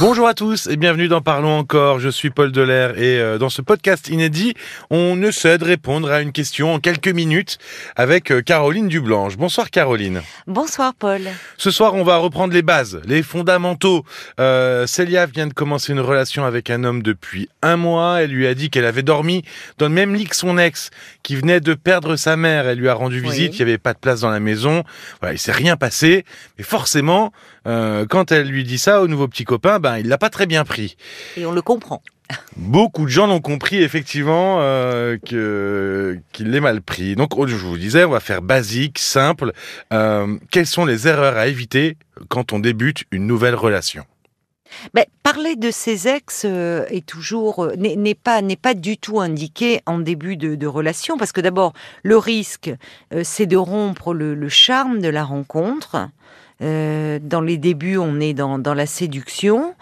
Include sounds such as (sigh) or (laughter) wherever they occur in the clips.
Bonjour à tous et bienvenue dans Parlons encore. Je suis Paul Delair et euh, dans ce podcast inédit, on essaie de répondre à une question en quelques minutes avec euh, Caroline Dublanche. Bonsoir Caroline. Bonsoir Paul. Ce soir, on va reprendre les bases, les fondamentaux. Euh, Célia vient de commencer une relation avec un homme depuis un mois. Elle lui a dit qu'elle avait dormi dans le même lit que son ex, qui venait de perdre sa mère. Elle lui a rendu visite, Oui. il n'y avait pas de place dans la maison. Voilà, il s'est rien passé. Mais forcément, euh, quand elle lui dit ça au nouveau petit copain, ben il l'a pas très bien pris. Et on le comprend. Beaucoup de gens l'ont compris effectivement euh, que qu'il l'ait mal pris. Donc je vous disais, on va faire basique, simple. Euh, quelles sont les erreurs à éviter quand on débute une nouvelle relation? Ben, parler de ses ex euh, est toujours euh, n'est n'est pas n'est pas du tout indiqué en début de, de relation parce que d'abord le risque euh, c'est de rompre le, le charme de la rencontre. Euh, dans les débuts, on est dans, dans la séduction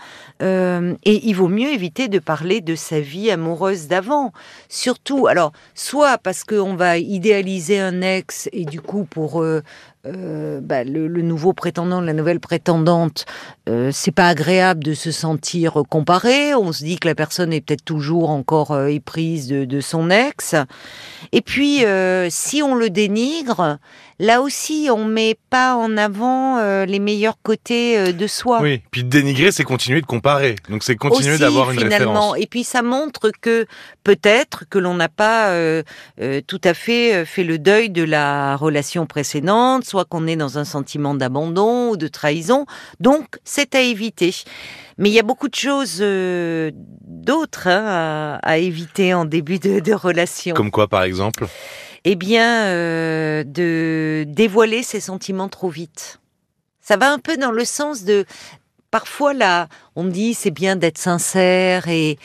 euh, et il vaut mieux éviter de parler de sa vie amoureuse d'avant. Surtout, alors, soit parce qu'on va idéaliser un ex et du coup pour euh, euh, bah, le, le nouveau prétendant, la nouvelle prétendante, euh, c'est pas agréable de se sentir comparé. On se dit que la personne est peut-être toujours encore euh, éprise de, de son ex. Et puis, si on le dénigre, là aussi, on met pas en avant les meilleurs côtés de soi. Oui. Puis dénigrer, c'est continuer de comparer. Donc c'est continuer d'avoir une finalement. référence. Et puis ça montre que peut-être que l'on n'a pas tout à fait fait le deuil de la relation précédente, soit qu'on est dans un sentiment d'abandon ou de trahison. Donc c'est à éviter. Mais il y a beaucoup de choses euh, d'autres hein, à, à éviter en début de, de relation. Comme quoi, par exemple? Eh bien, euh, de dévoiler ses sentiments trop vite. Ça va un peu dans le sens de parfois là, on dit c'est bien d'être sincère et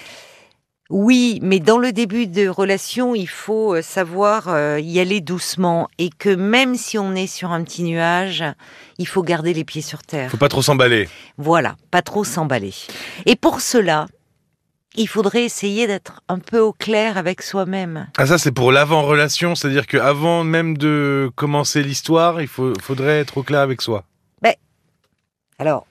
oui, mais dans le début de relation, il faut euh, savoir euh, y aller doucement et que même si on est sur un petit nuage, il faut garder les pieds sur terre. Faut pas trop s'emballer. Voilà, pas trop s'emballer. Et pour cela, il faudrait essayer d'être un peu au clair avec soi-même. Ah ça, c'est pour l'avant-relation, c'est-à-dire que avant même de commencer l'histoire, il faut, faudrait être au clair avec soi. Alors,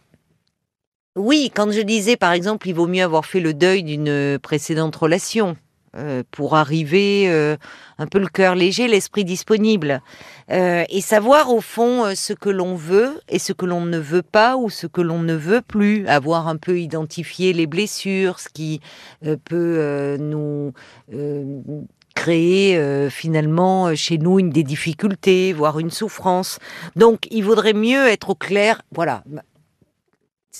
oui, quand je disais par exemple, il vaut mieux avoir fait le deuil d'une précédente relation euh, pour arriver euh, un peu le cœur léger, l'esprit disponible, euh, et savoir au fond euh, ce que l'on veut et ce que l'on ne veut pas ou ce que l'on ne veut plus, avoir un peu identifié les blessures, ce qui euh, peut euh, nous euh, créer euh, finalement euh, chez nous une des difficultés, voire une souffrance. Donc, il vaudrait mieux être au clair. Voilà.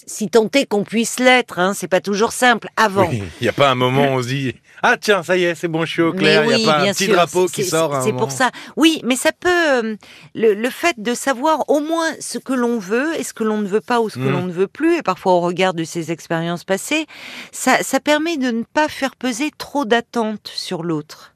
Si tant est qu'on puisse l'être, hein, c'est pas toujours simple. Avant. Il n'y a pas un moment où on se dit ah tiens ça y est c'est bon je suis au clair. Il Mais n'y oui, a pas un petit sûr, drapeau qui sort. C'est pour ça. Oui, mais ça peut. euh, le, le fait de savoir au moins ce que l'on veut et ce que l'on ne veut pas ou ce que Mm. l'on ne veut plus, et parfois au regard de ses expériences passées, ça, ça permet de ne pas faire peser trop d'attentes sur l'autre.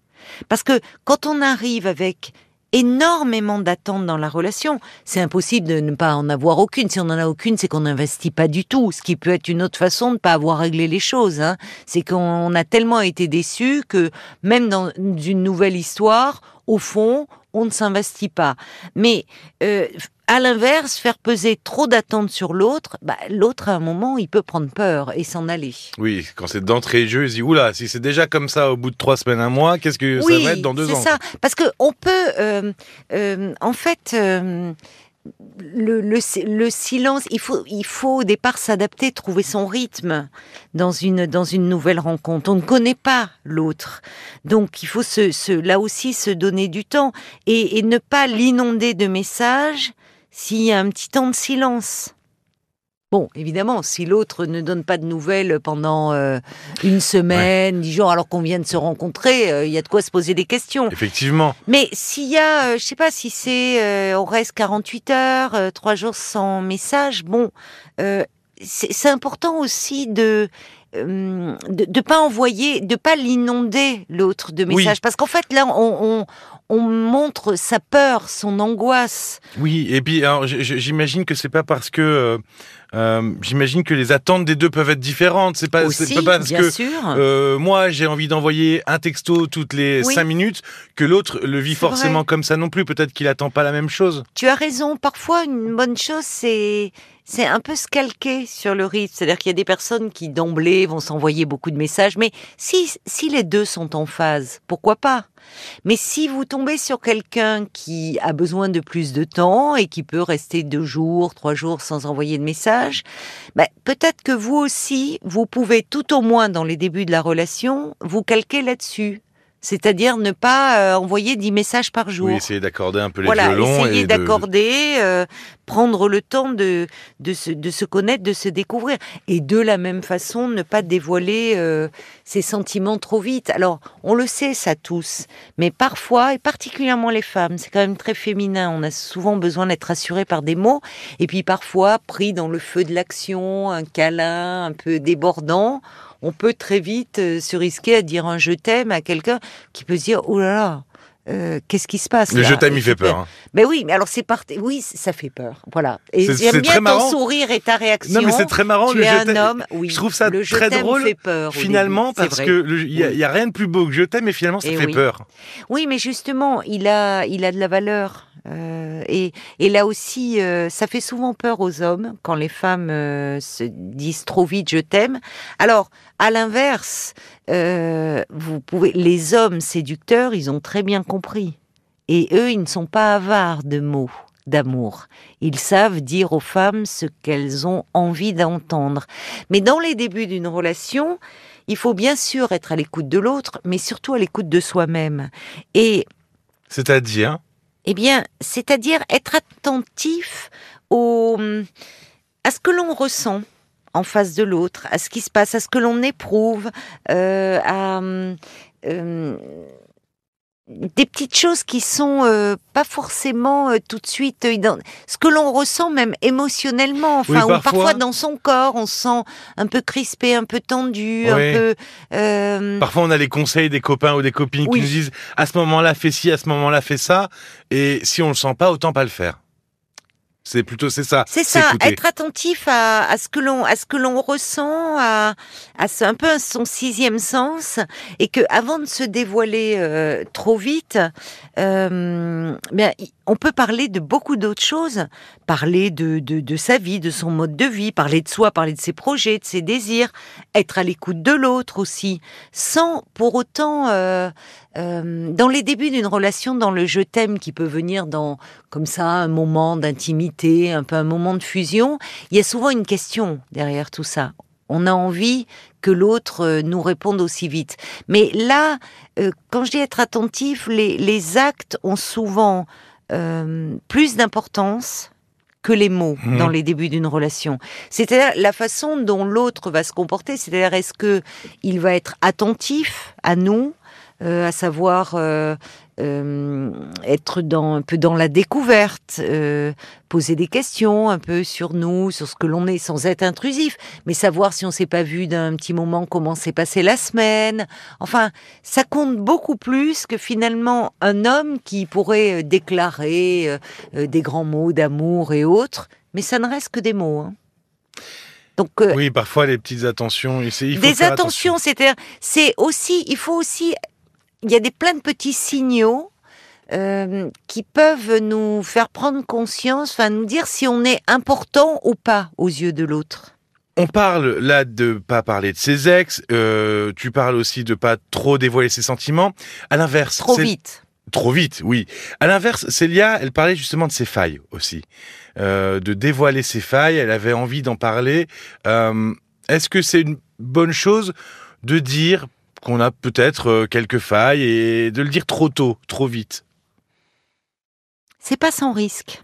Parce que quand on arrive avec énormément d'attentes dans la relation, c'est impossible de ne pas en avoir aucune. Si on n'en a aucune, c'est qu'on n'investit pas du tout. Ce qui peut être une autre façon de ne pas avoir réglé les choses. Hein. C'est qu'on a tellement été déçus que même dans une nouvelle histoire, au fond, on ne s'investit pas. Mais euh, à l'inverse, faire peser trop d'attentes sur l'autre, bah, l'autre à un moment, il peut prendre peur et s'en aller. Oui, quand c'est d'entrée de jeu, il se dit oula, si c'est déjà comme ça au bout de trois semaines, un mois, qu'est-ce que ça va être dans deux c'est ans ça. Parce que on peut, euh, euh, en fait, euh, le, le, si- le silence, il faut, il faut au départ s'adapter, trouver son rythme dans une, dans une nouvelle rencontre. On ne connaît pas l'autre. Donc il faut se, se, là aussi se donner du temps et, et ne pas l'inonder de messages s'il y a un petit temps de silence. Bon, évidemment, si l'autre ne donne pas de nouvelles pendant euh, une semaine, dix jours, alors qu'on vient de se rencontrer, euh, il y a de quoi se poser des questions. Effectivement. Mais s'il y a, euh, je sais pas, si c'est, euh, on reste 48 heures, trois jours sans message, bon, c'est important aussi de de, de pas envoyer, de pas l'inonder l'autre de Oui. messages, parce qu'en fait là, on, on, on montre sa peur, son angoisse. Oui, et puis j'imagine que c'est pas parce que euh, j'imagine que les attentes des deux peuvent être différentes. C'est pas, c'est aussi, pas parce bien que sûr. euh, moi j'ai envie d'envoyer un texto toutes les Oui. cinq minutes que l'autre le vit forcément vrai. comme ça non plus. Peut-être qu'il attend pas la même chose. Tu as raison. Parfois, une bonne chose, c'est c'est un peu scalqué sur le rythme. C'est-à-dire qu'il y a des personnes qui d'emblée vont s'envoyer beaucoup de messages, mais si, si les deux sont en phase, pourquoi pas? Mais si vous tombez sur quelqu'un qui a besoin de plus de temps et qui peut rester deux jours, trois jours sans envoyer de messages, ben, peut-être que vous aussi, vous pouvez tout au moins dans les débuts de la relation, vous calquer là-dessus. C'est-à-dire ne pas euh, envoyer 10 messages par jour. Oui, essayer d'accorder un peu les voilà, violons. essayer et de- d'accorder, euh, prendre le temps de, de, se, de se connaître, de se découvrir. Et de la même façon, ne pas dévoiler euh, ses sentiments trop vite. Alors, on le sait ça tous, mais parfois, et particulièrement les femmes, c'est quand même très féminin, on a souvent besoin d'être rassuré par des mots, et puis parfois, pris dans le feu de l'action, un câlin un peu débordant, on peut très vite euh, se risquer à dire un je t'aime à quelqu'un qui peut se dire, oh là là, euh, qu'est-ce qui se passe Le là je t'aime, il fait peur. hein. Mais oui, mais alors c'est parti. Oui, ça fait peur. Voilà. Et j'aime bien ton marrant. sourire et ta réaction. Non, mais c'est très marrant. Tu le es je un homme. Oui. Je trouve ça le très drôle, fait peur. au Finalement, parce que il y, a- y rien de plus beau que je t'aime, mais finalement, ça fait oui. peur. Oui, mais justement, il a, il a de la valeur. Euh, et, et là aussi, euh, ça fait souvent peur aux hommes quand les femmes se disent trop vite je t'aime. Alors, à l'inverse, pouvez, les hommes séducteurs, ils ont très bien compris. Et eux, ils ne sont pas avares de mots d'amour. Ils savent dire aux femmes ce qu'elles ont envie d'entendre. Mais dans les débuts d'une relation, il faut bien sûr être à l'écoute de l'autre, mais surtout à l'écoute de soi-même. Et C'est-à-dire, eh bien, c'est-à-dire être attentif au, à ce que l'on ressent en face de l'autre, à ce qui se passe, à ce que l'on éprouve, euh, à euh, des petites choses qui sont euh, pas forcément tout de suite ce que l'on ressent même émotionnellement, enfin Oui, ou parfois. dans son corps, on se sent un peu crispé, un peu tendu, un peu. parfois on a les conseils des copains ou des copines Oui. qui nous disent à ce moment-là fais ci, à ce moment-là fais ça, et si on le sent pas, autant pas le faire. C'est plutôt c'est ça. C'est ça, être attentif à, à ce que l'on à ce que l'on ressent, à, à ce- un peu son sixième sens, et que avant de se dévoiler euh, trop vite, euh, bien, on peut parler de beaucoup d'autres choses, parler de, de sa vie, de son mode de vie, parler de soi, parler de ses projets, de ses désirs, être à l'écoute de l'autre aussi, sans pour autant euh, euh, dans les débuts d'une relation, dans le je t'aime qui peut venir dans comme ça un moment d'intimité, un peu un moment de fusion, il y a souvent une question derrière tout ça. On a envie que l'autre euh, nous réponde aussi vite. Mais là, quand je dis être attentif, les, les actes ont souvent euh, plus d'importance que les mots Mhm. dans les débuts d'une relation. C'est-à-dire la façon dont l'autre va se comporter, c'est-à-dire est-ce que il va être attentif à nous, euh, à savoir euh, euh, être dans, un peu dans la découverte, euh, poser des questions un peu sur nous, sur ce que l'on est, sans être intrusif, mais savoir si on s'est pas vu d'un petit moment comment s'est passée la semaine. Enfin, ça compte beaucoup plus que finalement un homme qui pourrait euh, déclarer euh, des grands mots d'amour et autres, mais ça ne reste que des mots. hein. Donc Oui, parfois les petites attentions. il faut des attentions, c'est-à-dire, c'est aussi, il faut aussi, il y a des plein de petits signaux euh, qui peuvent nous faire prendre conscience, enfin nous dire si on est important ou pas aux yeux de l'autre. On parle là de pas parler de ses ex. euh, tu parles aussi de pas trop dévoiler ses sentiments. À l'inverse, Trop vite. Trop vite, oui. À l'inverse, Célia, elle parlait justement de ses failles aussi, euh, de dévoiler ses failles. Elle avait envie d'en parler. Est-ce que c'est une bonne chose de dire qu'on a peut-être euh, quelques failles et de le dire trop tôt, trop vite C'est pas sans risque.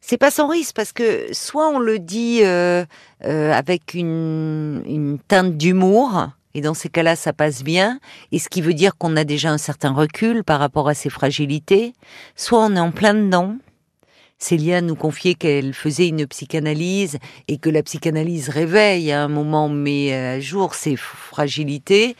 C'est pas sans risque parce que soit on le dit euh, euh, avec une, une teinte d'humour, et dans ces cas-là, ça passe bien, et ce qui veut dire qu'on a déjà un certain recul par rapport à ses fragilités, soit on est en plein dedans. Célia nous confiait qu'elle faisait une psychanalyse et que la psychanalyse réveille à un moment, met à jour ses fragilités.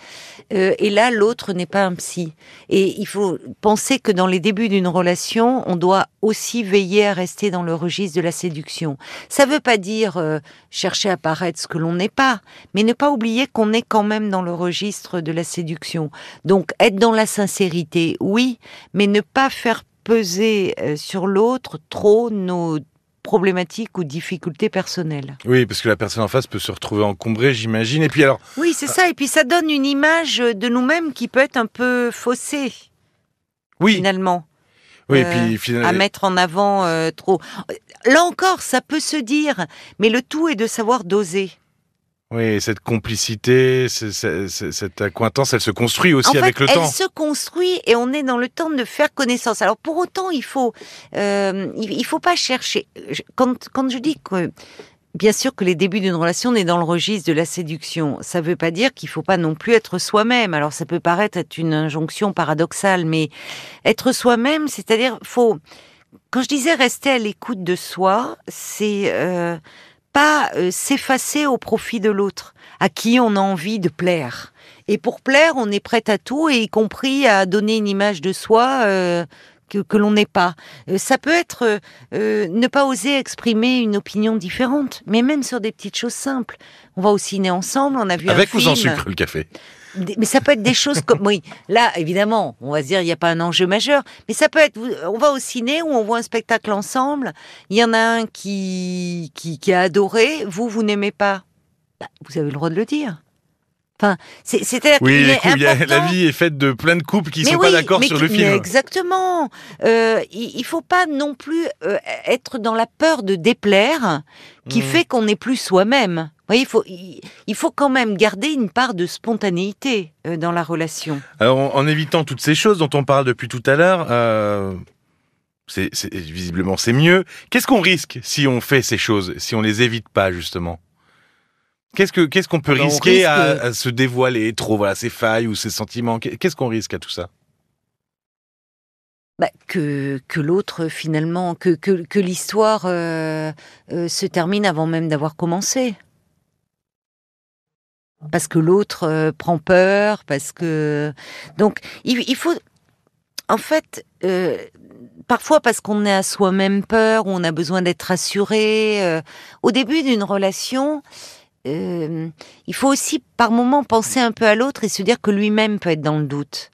Euh, et là, l'autre n'est pas un psy. Et il faut penser que dans les débuts d'une relation, on doit aussi veiller à rester dans le registre de la séduction. Ça ne veut pas dire euh, chercher à paraître ce que l'on n'est pas, mais ne pas oublier qu'on est quand même dans le registre de la séduction. Donc être dans la sincérité, oui, mais ne pas faire peser euh, sur l'autre trop nos problématiques ou difficultés personnelles. Oui, parce que la personne en face peut se retrouver encombrée, j'imagine. Et puis alors. Oui, c'est ça. Et puis ça donne une image de nous-mêmes qui peut être un peu faussée. Oui. Finalement. Oui, et Euh, puis finalement. à mettre en avant euh, trop. Là encore, ça peut se dire, mais le tout est de savoir doser. Oui, cette complicité, cette accointance, elle se construit aussi en avec fait, le elle temps. se construit et on est dans le temps de faire connaissance. Alors pour autant, il faut, euh, il, faut pas chercher. Quand, quand je dis que, bien sûr que les débuts d'une relation, on est dans le registre de la séduction. Ça veut pas dire qu'il faut pas non plus être soi-même. Alors ça peut paraître être une injonction paradoxale, mais être soi-même, c'est-à-dire, faut. Quand je disais rester à l'écoute de soi, c'est euh, pas euh, s'effacer au profit de l'autre, à qui on a envie de plaire. Et pour plaire, on est prêt à tout, et y compris à donner une image de soi euh, que, que l'on n'est pas. Euh, ça peut être euh, ne pas oser exprimer une opinion différente, mais même sur des petites choses simples. On va au ciné ensemble, on a vu Avec un ou sans film. sucre, le café? Mais ça peut être des choses comme oui. Là, évidemment, on va se dire il n'y a pas un enjeu majeur, mais ça peut être. On va au ciné où on voit un spectacle ensemble. Il y en a un qui qui, qui a adoré. Vous, vous n'aimez pas. Bah, vous avez le droit de le dire. Enfin, c'est c'est-à-dire Oui, les couples, a- la vie est faite de plein de couples qui mais sont oui, pas d'accord sur le film. exactement. Euh, il, faut pas non plus euh, être dans la peur de déplaire, qui Mm. fait qu'on n'est plus soi-même. Vous voyez, il faut, il, il faut quand même garder une part de spontanéité euh, dans la relation. Alors, en, en évitant toutes ces choses dont on parle depuis tout à l'heure, euh, c'est visiblement c'est mieux. Qu'est-ce qu'on risque si on fait ces choses, si on les évite pas justement? Qu'est-ce que qu'est-ce qu'on peut risquer risque- à, à se dévoiler trop, voilà, ses failles ou ses sentiments? Qu'est-ce qu'on risque à tout ça? Bah, que que l'autre finalement, que que, que l'histoire euh, euh, se termine avant même d'avoir commencé. Parce que l'autre euh, prend peur, parce que donc il, il faut en fait euh, parfois parce qu'on est à soi-même peur on a besoin d'être rassuré. euh, au début d'une relation, euh, il faut aussi par moment penser un peu à l'autre et se dire que lui-même peut être dans le doute.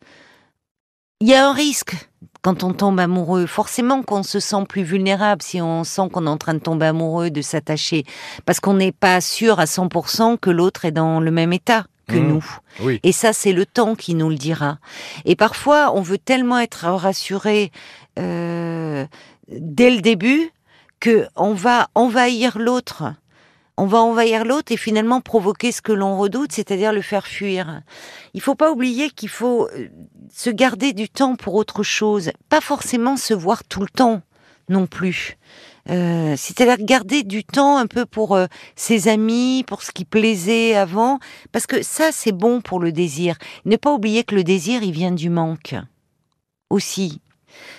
Il y a un risque quand on tombe amoureux. Forcément qu'on se sent plus vulnérable si on sent qu'on est en train de tomber amoureux, de s'attacher, parce qu'on n'est pas sûr à 100% que l'autre est dans le même état que Mmh. nous. Oui. Et ça, c'est le temps qui nous le dira. Et parfois, on veut tellement être rassuré euh, dès le début que on va envahir l'autre. On va envahir l'autre et finalement provoquer ce que l'on redoute, c'est-à-dire le faire fuir. Il faut pas oublier qu'il faut euh, se garder du temps pour autre chose, pas forcément se voir tout le temps non plus. Euh, c'est-à-dire garder du temps un peu pour euh, ses amis, pour ce qui plaisait avant, parce que ça c'est bon pour le désir. Ne pas oublier que le désir il vient du manque aussi.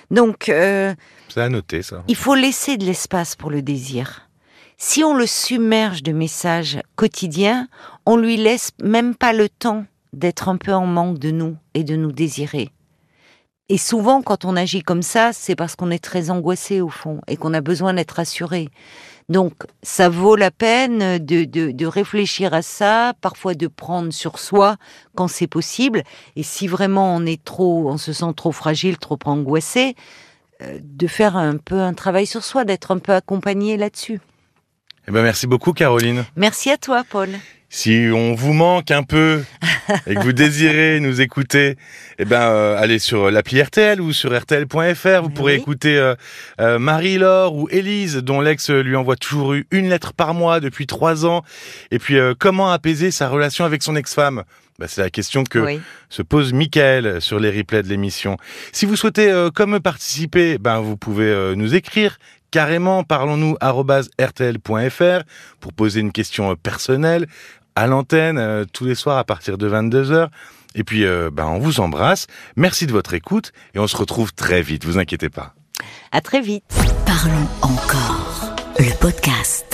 Donc euh, C'est à noter ça. il faut laisser de l'espace pour le désir. Si on le submerge de messages quotidiens, on lui laisse même pas le temps d'être un peu en manque de nous et de nous désirer. Et souvent, quand on agit comme ça, c'est parce qu'on est très angoissé au fond et qu'on a besoin d'être rassuré. Donc, ça vaut la peine de, de, de réfléchir à ça, parfois de prendre sur soi quand c'est possible. Et si vraiment on est trop, on se sent trop fragile, trop angoissé, euh, de faire un peu un travail sur soi, d'être un peu accompagné là-dessus. Eh ben, merci beaucoup, Caroline. Merci à toi, Paul. Si on vous manque un peu (laughs) et que vous désirez nous écouter, eh ben euh, allez sur l'appli RTL ou sur rtl.fr. Vous pourrez Oui. écouter euh, euh, Marie-Laure ou Élise, dont l'ex lui envoie toujours eu une lettre par mois depuis trois ans. Et puis euh, comment apaiser sa relation avec son ex-femme? Bah, C'est la question que Oui. se pose Michael sur les replays de l'émission. Si vous souhaitez euh, comme participer, ben vous pouvez nous écrire carrément parlons-nous rtl.fr pour poser une question euh, personnelle à l'antenne euh, tous les soirs à partir de 22h. Et puis euh, ben on vous embrasse. Merci de votre écoute et on se retrouve très vite, vous inquiétez pas. À très vite. Parlons encore. Le podcast.